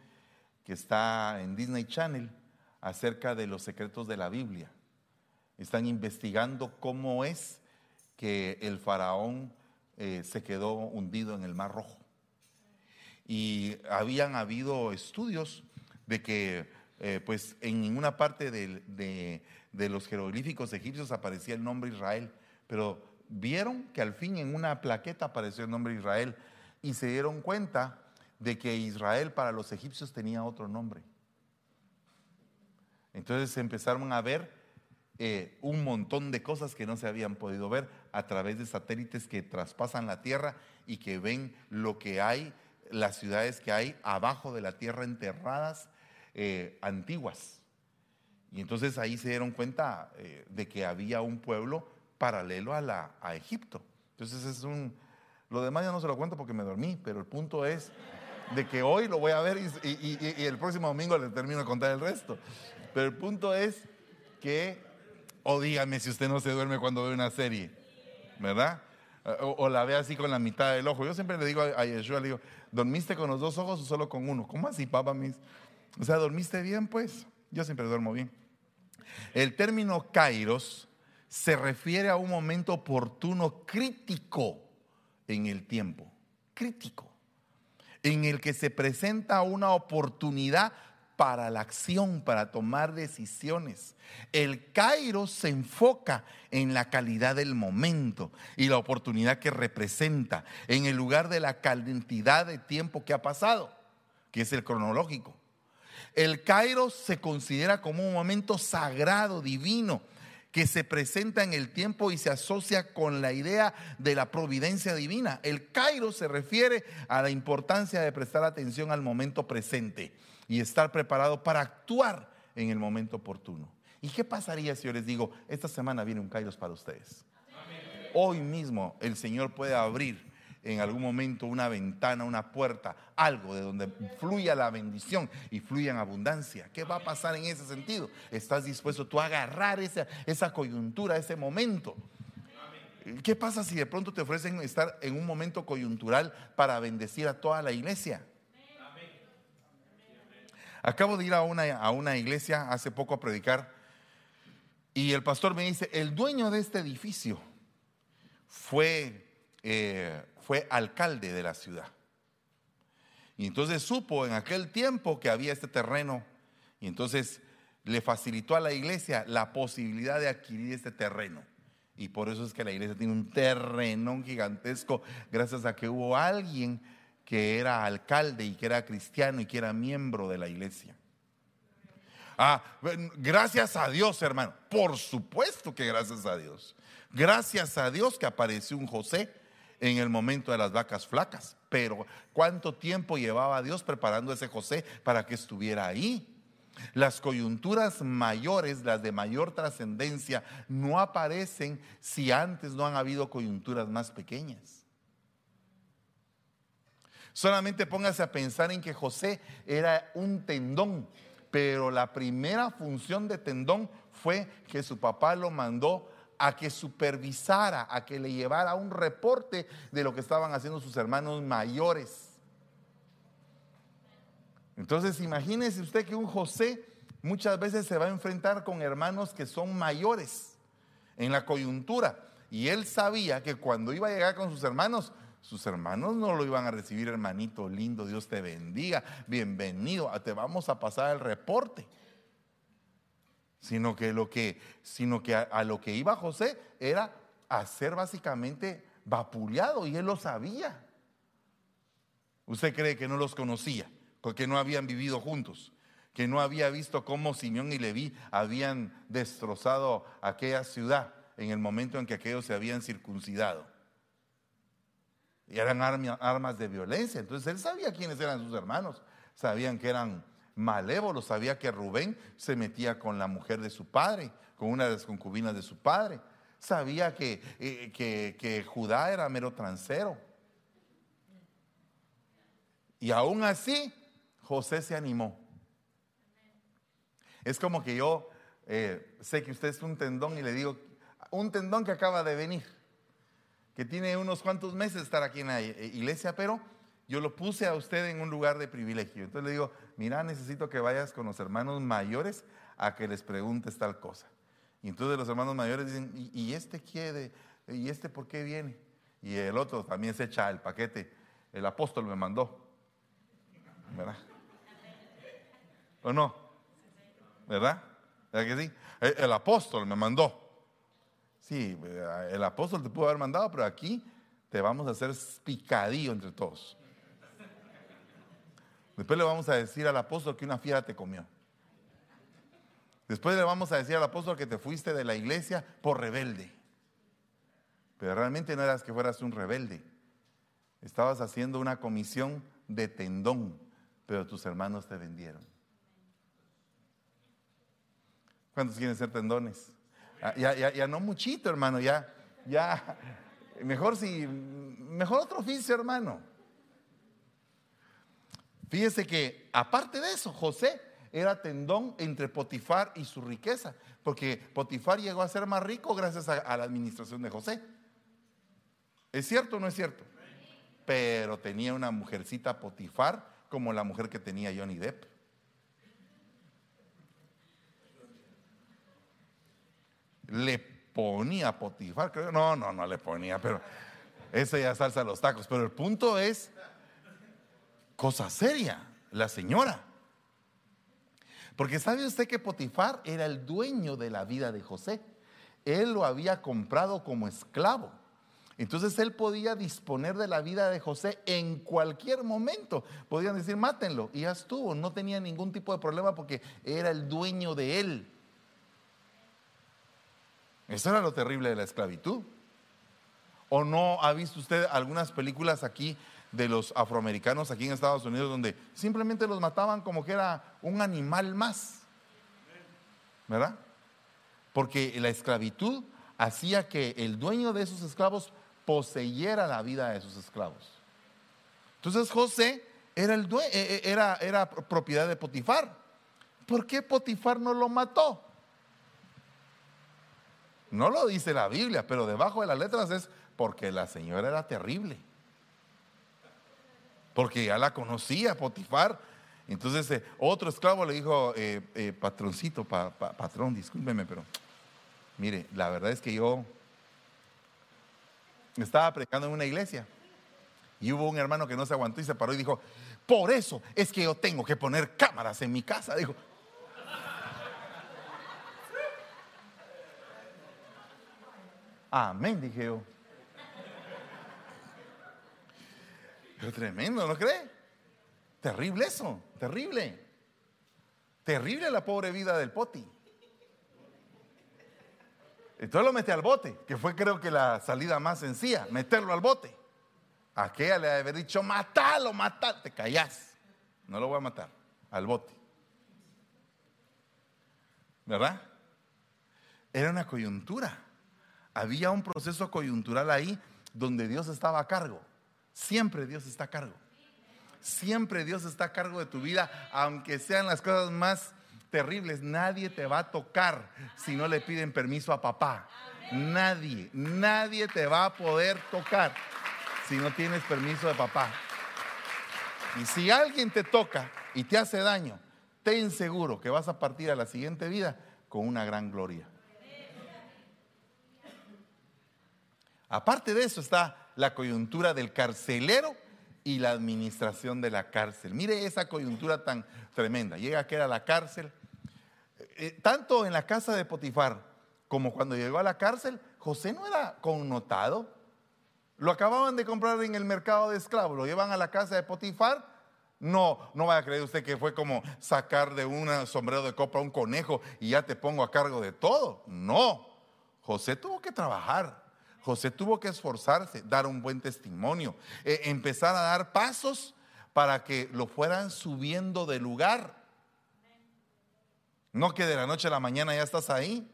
que está en Disney Channel, acerca de los secretos de la Biblia. Están investigando cómo es que el faraón eh, se quedó hundido en el Mar Rojo. Y habían habido estudios de que eh, pues en ninguna parte de, de los jeroglíficos egipcios aparecía el nombre Israel, pero vieron que al fin en una plaqueta apareció el nombre Israel y se dieron cuenta de que Israel para los egipcios tenía otro nombre. Entonces empezaron a ver eh, un montón de cosas que no se habían podido ver a través de satélites que traspasan la Tierra y que ven lo que hay, las ciudades que hay abajo de la Tierra enterradas eh, antiguas. Y entonces ahí se dieron cuenta eh, de que había un pueblo paralelo a, la, a Egipto. Entonces es un, lo demás ya no se lo cuento porque me dormí, pero el punto es de que hoy lo voy a ver y, el próximo domingo le termino de contar el resto. Pero el punto es que, o dígame si usted no se duerme cuando ve una serie, ¿verdad? O, la ve así con la mitad del ojo. Yo siempre le digo a, Yeshua, le digo, ¿dormiste con los dos ojos o solo con uno? ¿Cómo así, papá? Mis? O sea, ¿dormiste bien? Pues yo siempre duermo bien. El término kairos se refiere a un momento oportuno crítico en el tiempo, crítico, en el que se presenta una oportunidad para la acción, para tomar decisiones. El Cairo se enfoca en la calidad del momento y la oportunidad que representa, en el lugar de la cantidad de tiempo que ha pasado, que es el cronológico. El Cairo se considera como un momento sagrado, divino, que se presenta en el tiempo y se asocia con la idea de la providencia divina. El Cairo se refiere a la importancia de prestar atención al momento presente y estar preparado para actuar en el momento oportuno. ¿Y qué pasaría si yo les digo, esta semana viene un Kairos para ustedes? Hoy mismo el Señor puede abrir en algún momento una ventana, una puerta, algo de donde fluya la bendición y fluya en abundancia. ¿Qué va a pasar en ese sentido? ¿Estás dispuesto tú a agarrar esa, esa coyuntura, ese momento? ¿Qué pasa si de pronto te ofrecen estar en un momento coyuntural para bendecir a toda la iglesia? Acabo de ir a una, a una iglesia hace poco a predicar y el pastor me dice, el dueño de este edificio fue eh, fue alcalde de la ciudad. Y entonces supo en aquel tiempo que había este terreno y entonces le facilitó a la iglesia la posibilidad de adquirir este terreno. Y por eso es que la iglesia tiene un terreno gigantesco gracias a que hubo alguien que era alcalde y que era cristiano y que era miembro de la iglesia. Ah, gracias a Dios, hermano. Por supuesto que gracias a Dios. Gracias a Dios que apareció un José en el momento de las vacas flacas. Pero ¿cuánto tiempo llevaba Dios preparando a ese José para que estuviera ahí? Las coyunturas mayores, las de mayor trascendencia, no aparecen si antes no han habido coyunturas más pequeñas. Solamente póngase a pensar en que José era un tendón, pero la primera función de tendón fue que su papá lo mandó a que supervisara, a que le llevara un reporte de lo que estaban haciendo sus hermanos mayores. Entonces imagínese usted que un José muchas veces se va a enfrentar con hermanos que son mayores en la coyuntura. Y él sabía que cuando iba a llegar con sus hermanos, sus hermanos no lo iban a recibir, hermanito lindo, Dios te bendiga, bienvenido, te vamos a pasar el reporte sino que, lo que, sino que a, lo que iba José era a ser básicamente vapuleado y él lo sabía. ¿Usted cree que no los conocía? Porque no habían vivido juntos, que no había visto cómo Simeón y Leví habían destrozado aquella ciudad en el momento en que aquellos se habían circuncidado. Y eran armas de violencia. Entonces él sabía quiénes eran sus hermanos, sabían que eran malévolo, sabía que Rubén se metía con la mujer de su padre, con una de las concubinas de su padre. sabía que, eh, que, Judá era mero transero. Y aún así, José se animó. Es como que yo eh, sé que usted es un tendón y le digo, un tendón que acaba de venir, que tiene unos cuantos meses de estar aquí en la iglesia, pero yo lo puse a usted en un lugar de privilegio. Entonces le digo, mira, necesito que vayas con los hermanos mayores a que les preguntes tal cosa. Y entonces los hermanos mayores dicen, ¿y, este quiere? ¿Y este por qué viene? Y el otro también se echa el paquete. El apóstol me mandó. ¿Verdad? ¿O no? ¿Verdad? ¿Verdad que sí? El, apóstol me mandó. Sí, el apóstol te pudo haber mandado, pero aquí te vamos a hacer picadillo entre todos. Después le vamos a decir al apóstol que una fiera te comió. Después le vamos a decir al apóstol que te fuiste de la iglesia por rebelde. Pero realmente no eras que fueras un rebelde. Estabas haciendo una comisión de tendón, pero tus hermanos te vendieron. ¿Cuántos quieren ser tendones? Ah, ya, ya, ya no muchito, hermano, ya, ya. Mejor si, mejor otro oficio, hermano. Fíjese que aparte de eso, José era tendón entre Potifar y su riqueza, porque Potifar llegó a ser más rico gracias a, la administración de José. ¿Es cierto o no es cierto? Pero tenía una mujercita Potifar como la mujer que tenía Johnny Depp. Le ponía Potifar, creo. No, no, no le ponía, pero eso ya salsa los tacos. Pero el punto es cosa seria, la señora. Porque sabe usted que Potifar era el dueño de la vida de José. Él lo había comprado como esclavo. Entonces él podía disponer de la vida de José en cualquier momento. Podían decir, mátenlo. Y ya estuvo. No tenía ningún tipo de problema porque era el dueño de él. Eso era lo terrible de la esclavitud. ¿O no ha visto usted algunas películas aquí de los afroamericanos aquí en Estados Unidos donde simplemente los mataban como que era un animal más. ¿Verdad? Porque la esclavitud hacía que el dueño de esos esclavos poseyera la vida de sus esclavos. Entonces José era, el dueño, e, e, era, era propiedad de Potifar. ¿Por qué Potifar no lo mató? No lo dice la Biblia, pero debajo de las letras es porque la señora era terrible porque ya la conocía, Potifar. Entonces eh, otro esclavo le dijo, eh, eh, patroncito, patrón, discúlpeme, pero mire, la verdad es que yo estaba predicando en una iglesia y hubo un hermano que no se aguantó y se paró y dijo, por eso es que yo tengo que poner cámaras en mi casa. Dijo, amén, dije yo. Pero tremendo, ¿no cree? Terrible eso, terrible. Terrible la pobre vida del poti. Entonces lo mete al bote, que fue creo que la salida más sencilla, meterlo al bote. Aquella le haber dicho, matalo, matalo, te callás. No lo voy a matar, al bote. ¿Verdad? Era una coyuntura. Había un proceso coyuntural ahí donde Dios estaba a cargo. Siempre Dios está a cargo. Siempre Dios está a cargo de tu vida, aunque sean las cosas más terribles. Nadie te va a tocar si no le piden permiso a papá. Nadie, nadie te va a poder tocar si no tienes permiso de papá. Y si alguien te toca y te hace daño, ten seguro que vas a partir a la siguiente vida con una gran gloria. Aparte de eso está la coyuntura del carcelero y la administración de la cárcel. Mire esa coyuntura tan tremenda. Llega que era la cárcel. Eh, eh, tanto en la casa de Potifar como cuando llegó a la cárcel, José no era connotado. Lo acababan de comprar en el mercado de esclavos, lo llevan a la casa de Potifar. No, no vaya a creer usted que fue como sacar de un sombrero de copa un conejo y ya te pongo a cargo de todo. No, José tuvo que trabajar. José tuvo que esforzarse, dar un buen testimonio, eh, empezar a dar pasos para que lo fueran subiendo de lugar. No que de la noche a la mañana ya estás ahí.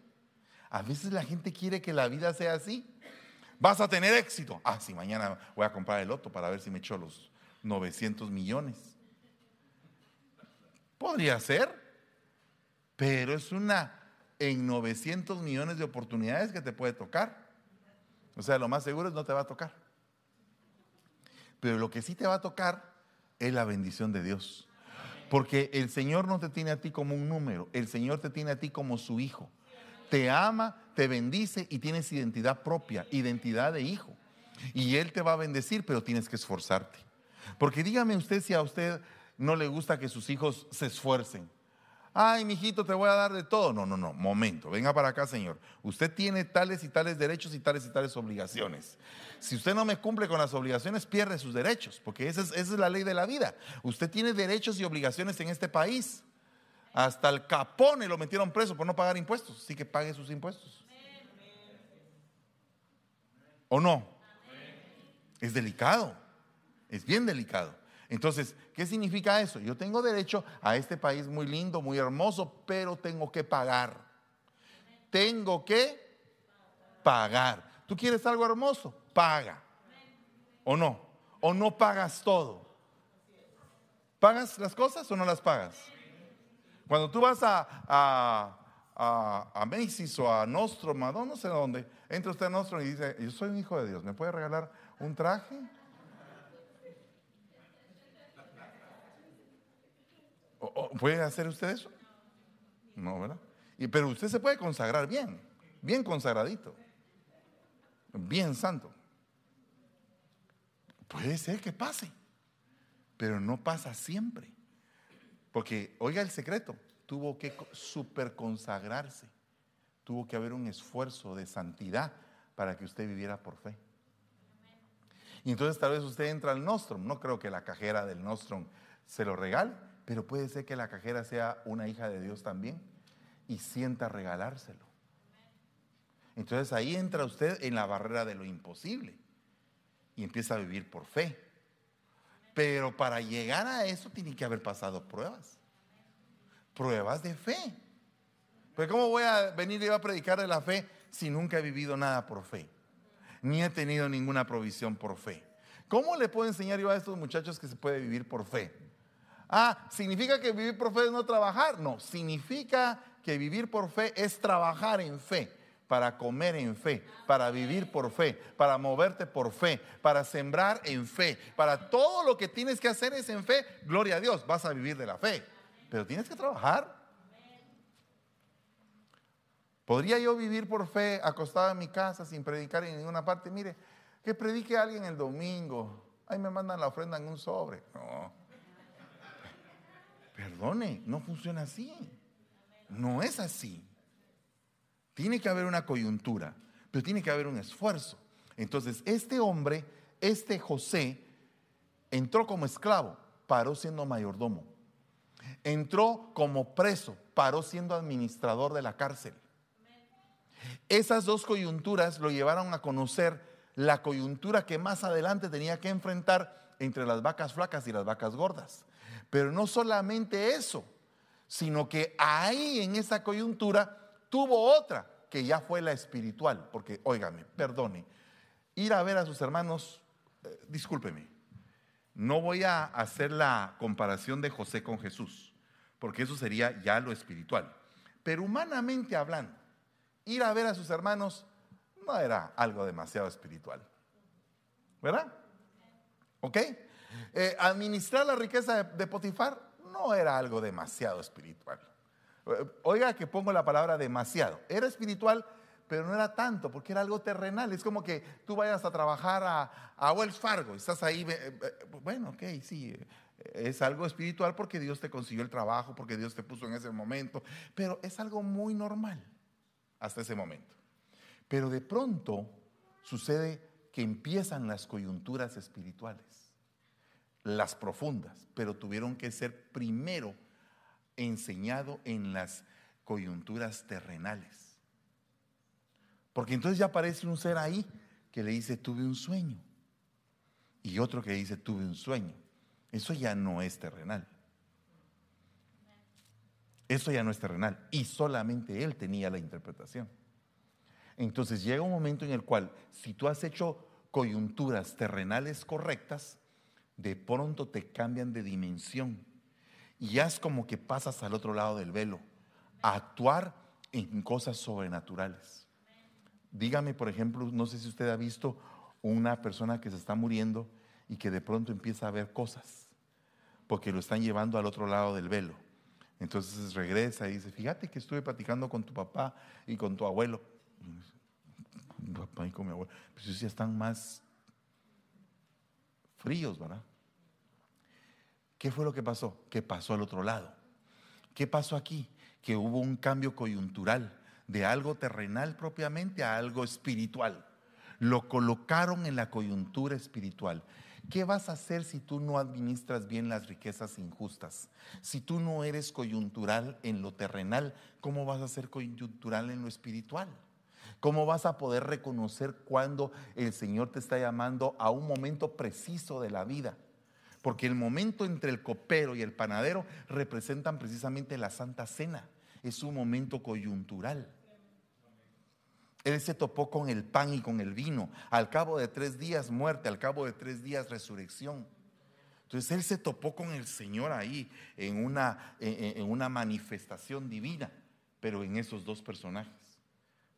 A veces la gente quiere que la vida sea así. Vas a tener éxito. Ah, sí, mañana voy a comprar el loto para ver si me echo los 900 millones. Podría ser, pero es una en 900 millones de oportunidades que te puede tocar. O sea, lo más seguro es no te va a tocar. Pero lo que sí te va a tocar es la bendición de Dios. Porque el Señor no te tiene a ti como un número, el Señor te tiene a ti como su hijo. Te ama, te bendice y tienes identidad propia, identidad de hijo. Y Él te va a bendecir, pero tienes que esforzarte. Porque dígame usted si a usted no le gusta que sus hijos se esfuercen ay, mijito, te voy a dar de todo. No, no, no, momento, venga para acá, Señor. Usted tiene tales y tales derechos y tales y tales obligaciones. Si usted no me cumple con las obligaciones, pierde sus derechos, porque esa es, la ley de la vida. Usted tiene derechos y obligaciones en este país. Hasta el capone lo metieron preso por no pagar impuestos, así que pague sus impuestos. ¿O no? Es delicado, es bien delicado. Entonces, ¿qué significa eso? Yo tengo derecho a este país muy lindo, muy hermoso, pero tengo que pagar. Tengo que pagar. ¿Tú quieres algo hermoso? Paga. ¿O no? ¿O no pagas todo? ¿Pagas las cosas o no las pagas? Cuando tú vas a, a, a, a Macy's o a Nostrom, a no sé dónde, entra usted a Nostrom y dice, yo soy un hijo de Dios, ¿me puede regalar un traje? ¿Puede hacer usted eso? No, ¿verdad? Y, pero usted se puede consagrar bien, bien consagradito, bien santo. Puede ser que pase, pero no pasa siempre. Porque, oiga el secreto, tuvo que super consagrarse, tuvo que haber un esfuerzo de santidad para que usted viviera por fe. Y entonces tal vez usted entra al Nostrum, no creo que la cajera del Nostrum se lo regale, pero puede ser que la cajera sea una hija de Dios también y sienta regalárselo. Entonces ahí entra usted en la barrera de lo imposible y empieza a vivir por fe. Pero para llegar a eso tiene que haber pasado pruebas. Pruebas de fe. Pues ¿cómo voy a venir y a predicar de la fe si nunca he vivido nada por fe? Ni he tenido ninguna provisión por fe. ¿Cómo le puedo enseñar yo a estos muchachos que se puede vivir por fe? Ah, ¿significa que vivir por fe es no trabajar? No, significa que vivir por fe es trabajar en fe, para comer en fe, para vivir por fe, para moverte por fe, para sembrar en fe, para todo lo que tienes que hacer es en fe, gloria a Dios, vas a vivir de la fe, pero tienes que trabajar. ¿Podría yo vivir por fe acostado en mi casa sin predicar en ninguna parte? Mire, que predique alguien el domingo. Ahí me mandan la ofrenda en un sobre. No. Perdone, no funciona así. No es así. Tiene que haber una coyuntura, pero tiene que haber un esfuerzo. Entonces, este hombre, este José, entró como esclavo, paró siendo mayordomo. Entró como preso, paró siendo administrador de la cárcel. Esas dos coyunturas lo llevaron a conocer la coyuntura que más adelante tenía que enfrentar entre las vacas flacas y las vacas gordas. Pero no solamente eso, sino que ahí en esa coyuntura tuvo otra, que ya fue la espiritual. Porque, óigame, perdone, ir a ver a sus hermanos, eh, discúlpeme, no voy a hacer la comparación de José con Jesús, porque eso sería ya lo espiritual. Pero humanamente hablando, ir a ver a sus hermanos no era algo demasiado espiritual. ¿Verdad? ¿Ok? Eh, administrar la riqueza de, Potifar no era algo demasiado espiritual. Eh, oiga que pongo la palabra demasiado. Era espiritual, pero no era tanto, porque era algo terrenal. Es como que tú vayas a trabajar a, a Wells Fargo y estás ahí, eh, bueno, ok, sí, es algo espiritual porque Dios te consiguió el trabajo, porque Dios te puso en ese momento, pero es algo muy normal hasta ese momento. Pero de pronto sucede que empiezan las coyunturas espirituales las profundas, pero tuvieron que ser primero enseñado en las coyunturas terrenales. Porque entonces ya aparece un ser ahí que le dice, tuve un sueño. Y otro que dice, tuve un sueño. Eso ya no es terrenal. Eso ya no es terrenal. Y solamente él tenía la interpretación. Entonces llega un momento en el cual, si tú has hecho coyunturas terrenales correctas, de pronto te cambian de dimensión y es como que pasas al otro lado del velo, a actuar en cosas sobrenaturales. Dígame, por ejemplo, no sé si usted ha visto una persona que se está muriendo y que de pronto empieza a ver cosas, porque lo están llevando al otro lado del velo. Entonces regresa y dice, fíjate que estuve platicando con tu papá y con tu abuelo. Papá y con mi abuelo. Pues ellos ya están más fríos, ¿verdad? ¿Qué fue lo que pasó? ¿Qué pasó al otro lado? ¿Qué pasó aquí? Que hubo un cambio coyuntural de algo terrenal propiamente a algo espiritual. Lo colocaron en la coyuntura espiritual. ¿Qué vas a hacer si tú no administras bien las riquezas injustas? Si tú no eres coyuntural en lo terrenal, ¿cómo vas a ser coyuntural en lo espiritual? ¿Cómo vas a poder reconocer cuando el Señor te está llamando a un momento preciso de la vida? Porque el momento entre el copero y el panadero representan precisamente la Santa Cena. Es un momento coyuntural. Él se topó con el pan y con el vino. Al cabo de tres días muerte, al cabo de tres días resurrección. Entonces él se topó con el Señor ahí en una, en, una manifestación divina, pero en esos dos personajes.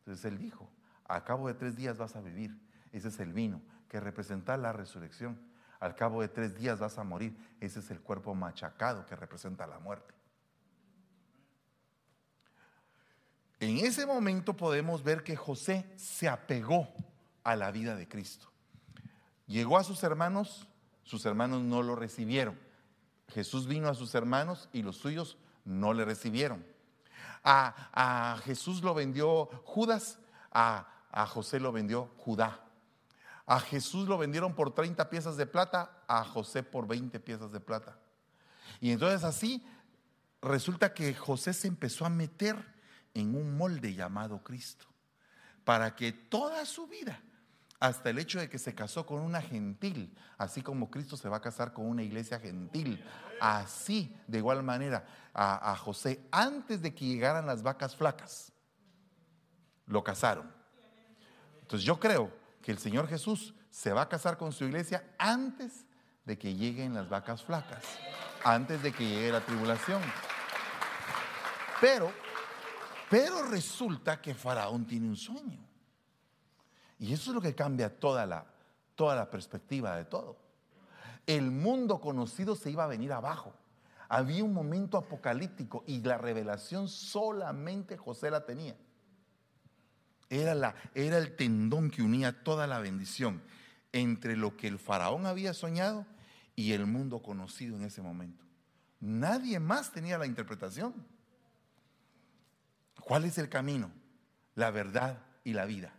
Entonces él dijo, al cabo de tres días vas a vivir. Ese es el vino, que representa la resurrección. Al cabo de tres días vas a morir. Ese es el cuerpo machacado que representa la muerte. En ese momento podemos ver que José se apegó a la vida de Cristo. Llegó a sus hermanos, sus hermanos no lo recibieron. Jesús vino a sus hermanos y los suyos no le recibieron. A, Jesús lo vendió Judas, a, José lo vendió Judá. A Jesús lo vendieron por 30 piezas de plata, a José por 20 piezas de plata. Y entonces así resulta que José se empezó a meter en un molde llamado Cristo, para que toda su vida, hasta el hecho de que se casó con una gentil, así como Cristo se va a casar con una iglesia gentil, así de igual manera a, José, antes de que llegaran las vacas flacas, lo casaron. Entonces yo creo que el Señor Jesús se va a casar con su iglesia antes de que lleguen las vacas flacas, antes de que llegue la tribulación. Pero pero resulta que Faraón tiene un sueño. Y eso es lo que cambia toda la, toda la perspectiva de todo. El mundo conocido se iba a venir abajo. Había un momento apocalíptico y la revelación solamente José la tenía. Era, la, era el tendón que unía toda la bendición entre lo que el faraón había soñado y el mundo conocido en ese momento. Nadie más tenía la interpretación. ¿Cuál es el camino? La verdad y la vida.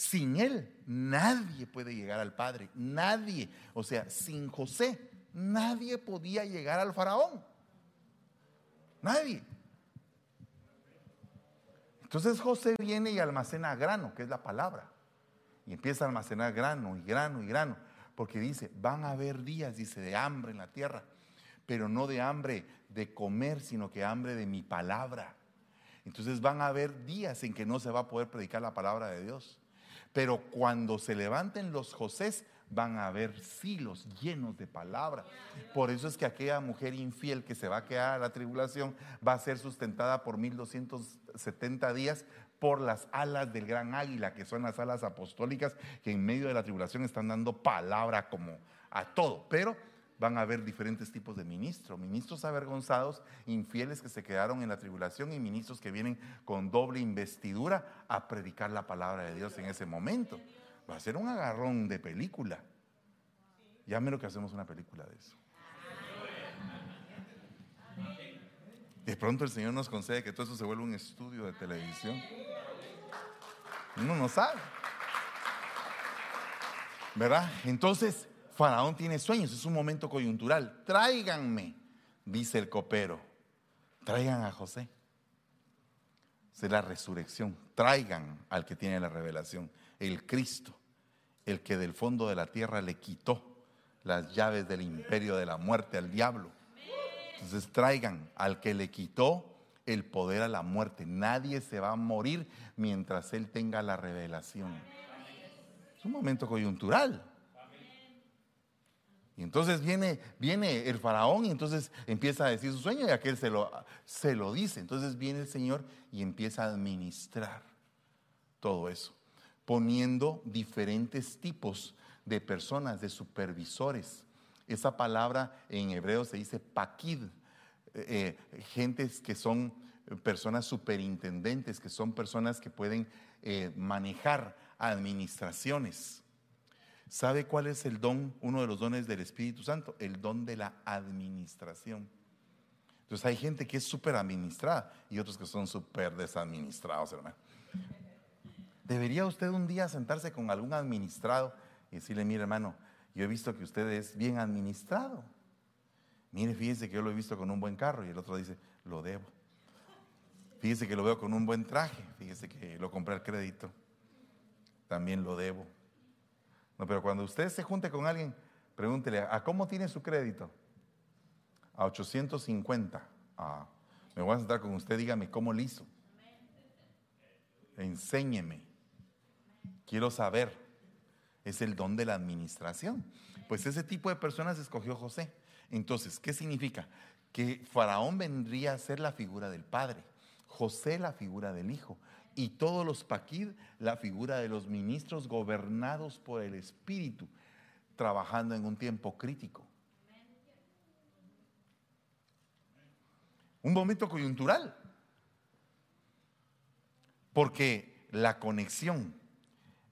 Sin Él nadie puede llegar al Padre, nadie. O sea, sin José nadie podía llegar al faraón. Nadie. Entonces José viene y almacena grano, que es la palabra. Y empieza a almacenar grano y grano y grano. Porque dice, van a haber días, dice, de hambre en la tierra. Pero no de hambre de comer, sino que hambre de mi palabra. Entonces van a haber días en que no se va a poder predicar la palabra de Dios. Pero cuando se levanten los Josés, van a haber silos llenos de palabra. Por eso es que aquella mujer infiel que se va a quedar a la tribulación va a ser sustentada por 1270 días por las alas del gran águila, que son las alas apostólicas que en medio de la tribulación están dando palabra como a todo. Pero van a haber diferentes tipos de ministros, ministros avergonzados, infieles que se quedaron en la tribulación y ministros que vienen con doble investidura a predicar la palabra de Dios en ese momento. Va a ser un agarrón de película. Ya lo que hacemos una película de eso. De pronto el Señor nos concede que todo eso se vuelva un estudio de televisión. Uno no sabe. ¿Verdad? Entonces, Faraón tiene sueños, es un momento coyuntural. Tráiganme, dice el copero. Traigan a José. Es la resurrección. Traigan al que tiene la revelación, el Cristo, el que del fondo de la tierra le quitó las llaves del imperio de la muerte al diablo. Entonces traigan al que le quitó el poder a la muerte. Nadie se va a morir mientras Él tenga la revelación. Es un momento coyuntural. Entonces viene, viene el faraón y entonces empieza a decir su sueño y aquel se lo, se lo dice. Entonces viene el Señor y empieza a administrar todo eso, poniendo diferentes tipos de personas, de supervisores. Esa palabra en hebreo se dice paquid, eh, eh, gentes que son personas superintendentes, que son personas que pueden eh, manejar administraciones. ¿Sabe cuál es el don, uno de los dones del Espíritu Santo? El don de la administración. Entonces hay gente que es súper administrada y otros que son súper desadministrados, hermano. ¿Debería usted un día sentarse con algún administrado y decirle, mire hermano, yo he visto que usted es bien administrado? Mire, fíjese que yo lo he visto con un buen carro y el otro dice, lo debo. Fíjese que lo veo con un buen traje, fíjese que lo compré al crédito, también lo debo. No, pero cuando usted se junte con alguien, pregúntele, ¿a cómo tiene su crédito? A 850. Ah, me voy a sentar con usted, dígame cómo lo hizo. Enséñeme. Quiero saber. Es el don de la administración. Pues ese tipo de personas escogió José. Entonces, ¿qué significa? Que Faraón vendría a ser la figura del padre, José la figura del hijo, y todos los paquid, la figura de los ministros gobernados por el Espíritu, trabajando en un tiempo crítico. Un momento coyuntural. Porque la conexión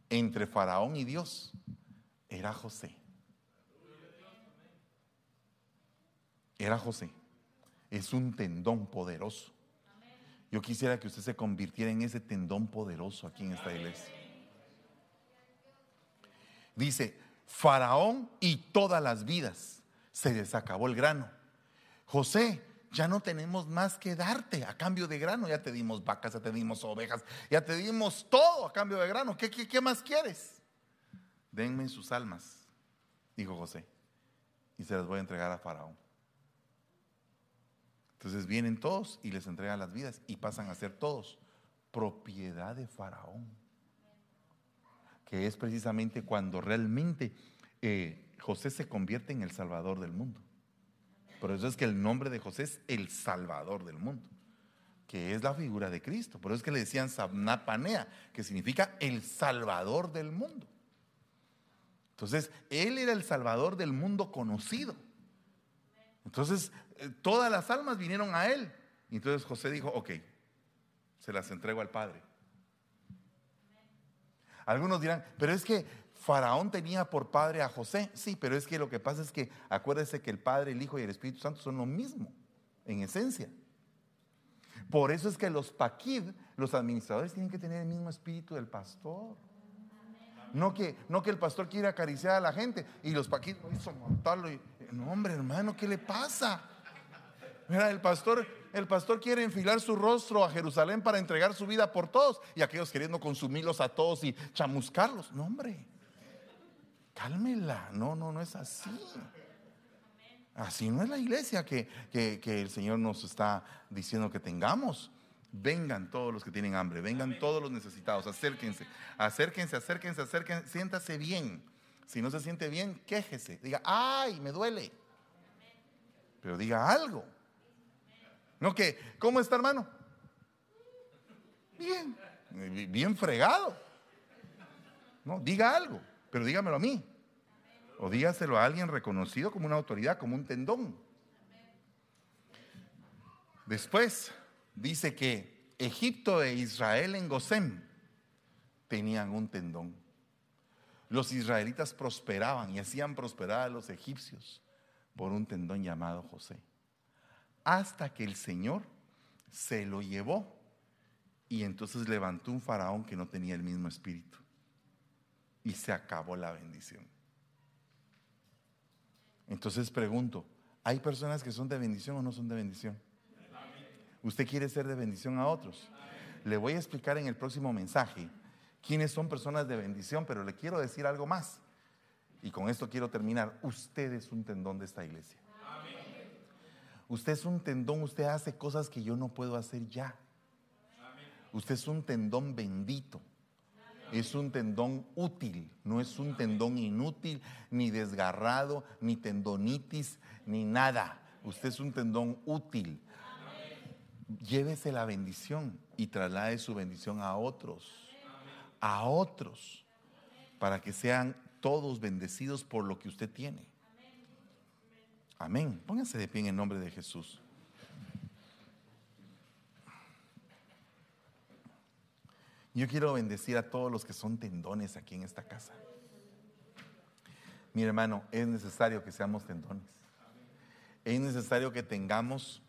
entre Faraón y Dios era José. Era José. Es un tendón poderoso. Yo quisiera que usted se convirtiera en ese tendón poderoso aquí en esta iglesia. Dice, Faraón y todas las vidas, se les acabó el grano. José, ya no tenemos más que darte a cambio de grano. Ya te dimos vacas, ya te dimos ovejas, ya te dimos todo a cambio de grano. ¿Qué, qué, más quieres? Denme sus almas, dijo José, y se las voy a entregar a Faraón. Entonces vienen todos y les entregan las vidas y pasan a ser todos propiedad de Faraón. Que es precisamente cuando realmente eh, José se convierte en el Salvador del mundo. Por eso es que el nombre de José es el Salvador del mundo, que es la figura de Cristo. Por eso es que le decían Sabnapanea, que significa el Salvador del mundo. Entonces, él era el Salvador del mundo conocido. Entonces, eh, todas las almas vinieron a él. Y entonces José dijo, ok, se las entrego al Padre. Algunos dirán, pero es que Faraón tenía por padre a José. Sí, pero es que lo que pasa es que acuérdese que el Padre, el Hijo y el Espíritu Santo son lo mismo, en esencia. Por eso es que los paquid, los administradores, tienen que tener el mismo espíritu del pastor. No que, no que el pastor quiera acariciar a la gente y los paquid hizo montarlo y no, hombre, hermano, ¿qué le pasa? Mira, el pastor, el pastor quiere enfilar su rostro a Jerusalén para entregar su vida por todos y aquellos queriendo consumirlos a todos y chamuscarlos. No, hombre, cálmela. No, no, no es así. Así no es la iglesia que, que el Señor nos está diciendo que tengamos. Vengan todos los que tienen hambre, vengan todos los necesitados, acérquense, acérquense, acérquense, acérquense, siéntase bien. Si no se siente bien, quéjese. Diga, ay, me duele. Pero diga algo. No que, ¿cómo está hermano? Bien, bien fregado. No, diga algo, pero dígamelo a mí. O dígaselo a alguien reconocido como una autoridad, como un tendón. Después dice que Egipto e Israel en Gosén tenían un tendón los israelitas prosperaban y hacían prosperar a los egipcios por un tendón llamado José. Hasta que el Señor se lo llevó y entonces levantó un faraón que no tenía el mismo espíritu. Y se acabó la bendición. Entonces pregunto, ¿hay personas que son de bendición o no son de bendición? ¿Usted quiere ser de bendición a otros? Le voy a explicar en el próximo mensaje quiénes son personas de bendición, pero le quiero decir algo más. Y con esto quiero terminar. Usted es un tendón de esta iglesia. Usted es un tendón, usted hace cosas que yo no puedo hacer ya. Usted es un tendón bendito. Es un tendón útil, no es un tendón inútil, ni desgarrado, ni tendonitis, ni nada. Usted es un tendón útil. Llévese la bendición y traslade su bendición a otros. A otros. Para que sean todos bendecidos por lo que usted tiene. Amén. Pónganse de pie en el nombre de Jesús. Yo quiero bendecir a todos los que son tendones aquí en esta casa. Mi hermano, es necesario que seamos tendones. Es necesario que tengamos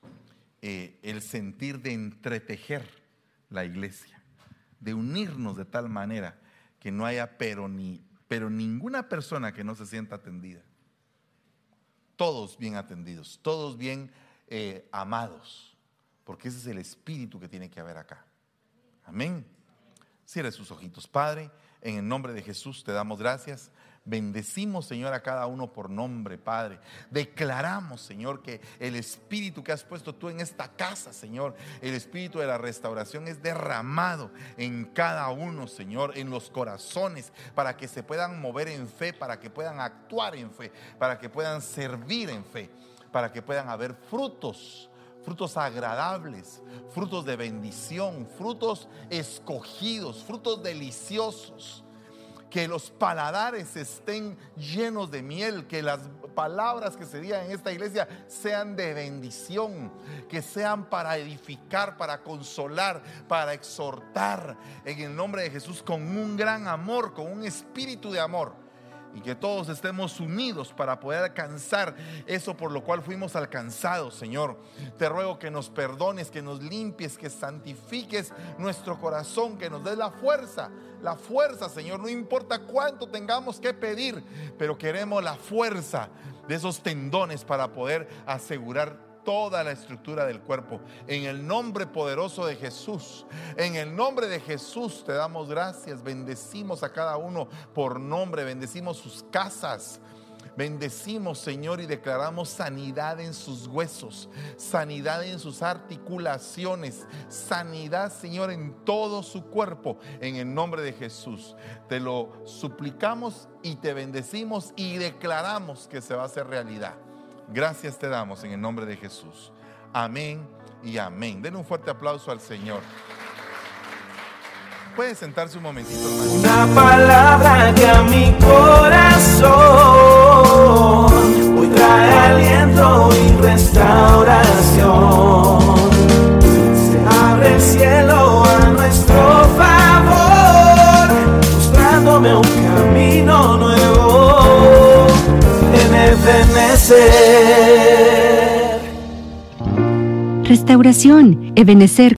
eh, el sentir de entretejer la iglesia, de unirnos de tal manera que no haya pero ni pero ninguna persona que no se sienta atendida. Todos bien atendidos, todos bien eh, amados, porque ese es el espíritu que tiene que haber acá. Amén. Cierre sus ojitos. Padre, en el nombre de Jesús te damos gracias. Bendecimos, Señor, a cada uno por nombre, Padre. Declaramos, Señor, que el espíritu que has puesto tú en esta casa, Señor, el espíritu de la restauración es derramado en cada uno, Señor, en los corazones, para que se puedan mover en fe, para que puedan actuar en fe, para que puedan servir en fe, para que puedan haber frutos frutos agradables, frutos de bendición, frutos escogidos, frutos deliciosos. Que los paladares estén llenos de miel, que las palabras que se digan en esta iglesia sean de bendición, que sean para edificar, para consolar, para exhortar en el nombre de Jesús con un gran amor, con un espíritu de amor y que todos estemos unidos para poder alcanzar eso por lo cual fuimos alcanzados, Señor. Te ruego que nos perdones, que nos limpies, que santifiques nuestro corazón, que nos des la fuerza, la fuerza, Señor. No importa cuánto tengamos que pedir, pero queremos la fuerza de esos tendones para poder asegurar toda la estructura del cuerpo. En el nombre poderoso de Jesús, en el nombre de Jesús te damos gracias, bendecimos a cada uno por nombre, bendecimos sus casas. Bendecimos, Señor, y declaramos sanidad en sus huesos, sanidad en sus articulaciones, sanidad, Señor, en todo su cuerpo, en el nombre de Jesús. Te lo suplicamos y te bendecimos y declaramos que se va a hacer realidad. Gracias te damos en el nombre de Jesús. Amén y amén. Den un fuerte aplauso al Señor. Puede sentarse un momentito, hermano. Una palabra que a mi corazón hoy trae aliento y restauración. Restauración, Ebenecer